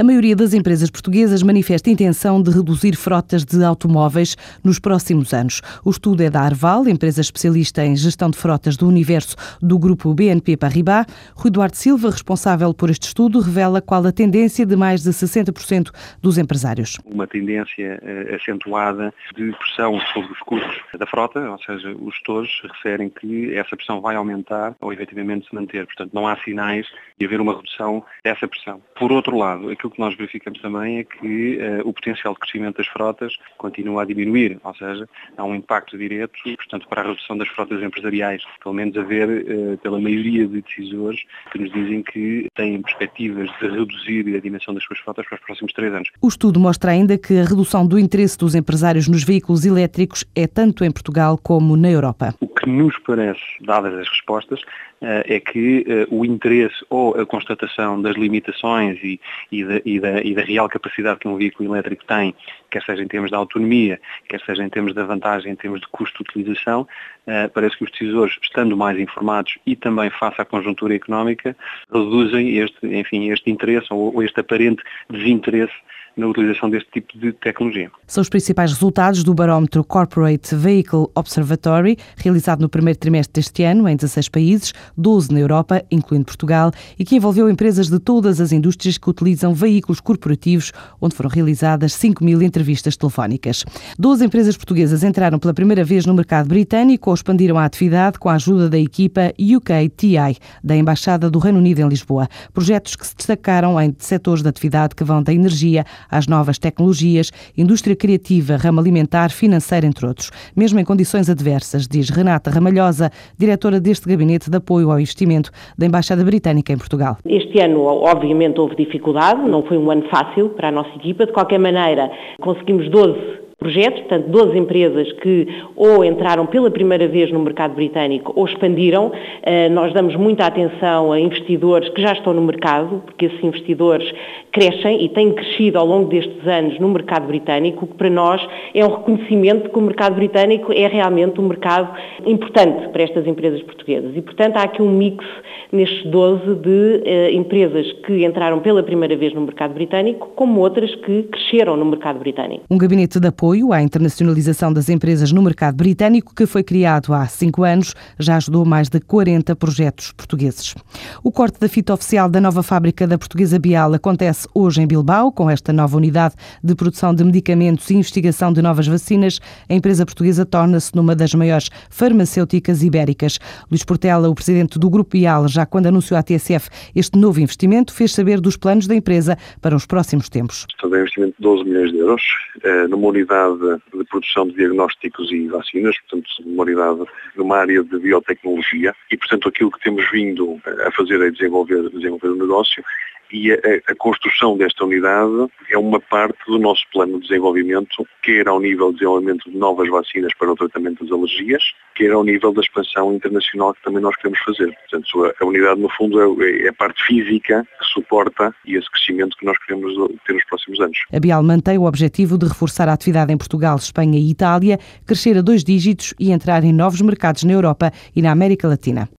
A maioria das empresas portuguesas manifesta intenção de reduzir frotas de automóveis nos próximos anos. O estudo é da Arval, empresa especialista em gestão de frotas do universo do grupo BNP Paribas. Rui Duarte Silva, responsável por este estudo, revela qual a tendência de mais de 60% dos empresários. Uma tendência uh, acentuada de pressão sobre os custos da frota, ou seja, os gestores referem que essa pressão vai aumentar ou efetivamente se manter. Portanto, não há sinais de haver uma redução dessa pressão. Por outro lado, aquilo que nós verificamos também é que uh, o potencial de crescimento das frotas continua a diminuir, ou seja, há um impacto direto, portanto, para a redução das frotas empresariais. Pelo menos a ver uh, pela maioria de decisores que nos dizem que têm perspectivas de reduzir a dimensão das suas frotas para os próximos três anos. O estudo mostra ainda que a redução do interesse dos empresários nos veículos elétricos é tanto em Portugal como na Europa. O que nos parece, dadas as respostas, eh, é que eh, o interesse ou a constatação das limitações e, e, da, e, da, e, da, real capacidade que um veículo elétrico tem, quer seja em termos de autonomia, quer seja em termos de vantagem, em termos de custo de utilização, eh, parece que os decisores, estando mais informados e também face à conjuntura económica, reduzem este, enfim, este interesse ou este aparente desinteresse na utilização deste tipo de tecnologia. São os principais resultados do barómetro Corporate Vehicle Observatory, realizado no primeiro trimestre deste ano em 16 países, 12 na Europa, incluindo Portugal, e que envolveu empresas de todas as indústrias que utilizam veículos corporativos, onde foram realizadas 5 mil entrevistas telefónicas. 12 empresas portuguesas entraram pela primeira vez no mercado britânico ou expandiram a atividade com a ajuda da equipa UKTI, da Embaixada do Reino Unido em Lisboa. Projetos que se destacaram em setores de atividade que vão da energia às novas tecnologias, indústria criativa, ramo alimentar, financeira, entre outros. Mesmo em condições adversas, diz Renata Ramalhosa, diretora deste gabinete de apoio ao investimento da Embaixada Britânica em Portugal. Este ano, obviamente, houve dificuldade, não foi um ano fácil para a nossa equipa. De qualquer maneira, conseguimos 12 projetos, portanto, 12 empresas que ou entraram pela primeira vez no mercado britânico ou expandiram. Eh, nós damos muita atenção a investidores que já estão no mercado, porque esses investidores crescem e têm crescido ao longo destes anos no mercado britânico, o que para nós é um reconhecimento de que o mercado britânico é realmente um mercado importante para estas empresas portuguesas. E, portanto, há aqui um mix nestes 12 de eh, empresas que entraram pela primeira vez no mercado britânico, como outras que cresceram no mercado britânico. Um gabinete de apoio apoio à internacionalização das empresas no mercado britânico, que foi criado há cinco anos, já ajudou mais de 40 projetos portugueses. O corte da fita oficial da nova fábrica da Portuguesa Bial acontece hoje em Bilbao, com esta nova unidade de produção de medicamentos e investigação de novas vacinas. A empresa portuguesa torna-se numa das maiores farmacêuticas ibéricas. Luís Portela, o presidente do Grupo Bial, já quando anunciou à TSF este novo investimento, fez saber dos planos da empresa para os próximos tempos. Estamos um investimento de 12 milhões de euros eh, numa unidade unidade de produção de diagnósticos e vacinas, portanto, uma unidade numa área de biotecnologia e, portanto, aquilo que temos vindo a fazer é desenvolver, desenvolver o negócio e a, a, construção desta unidade é uma parte do nosso plano de desenvolvimento, quer ao nível de desenvolvimento de novas vacinas para o tratamento das alergias, quer ao nível da expansão internacional que também nós queremos fazer. Portanto, a, a unidade, no fundo, é, é, a parte física que suporta esse crescimento que nós queremos ter nos próximos anos. A Bial mantém o objetivo de reforçar a atividade em Portugal, Espanha e Itália, crescer a dois dígitos e entrar em novos mercados na Europa e na América Latina.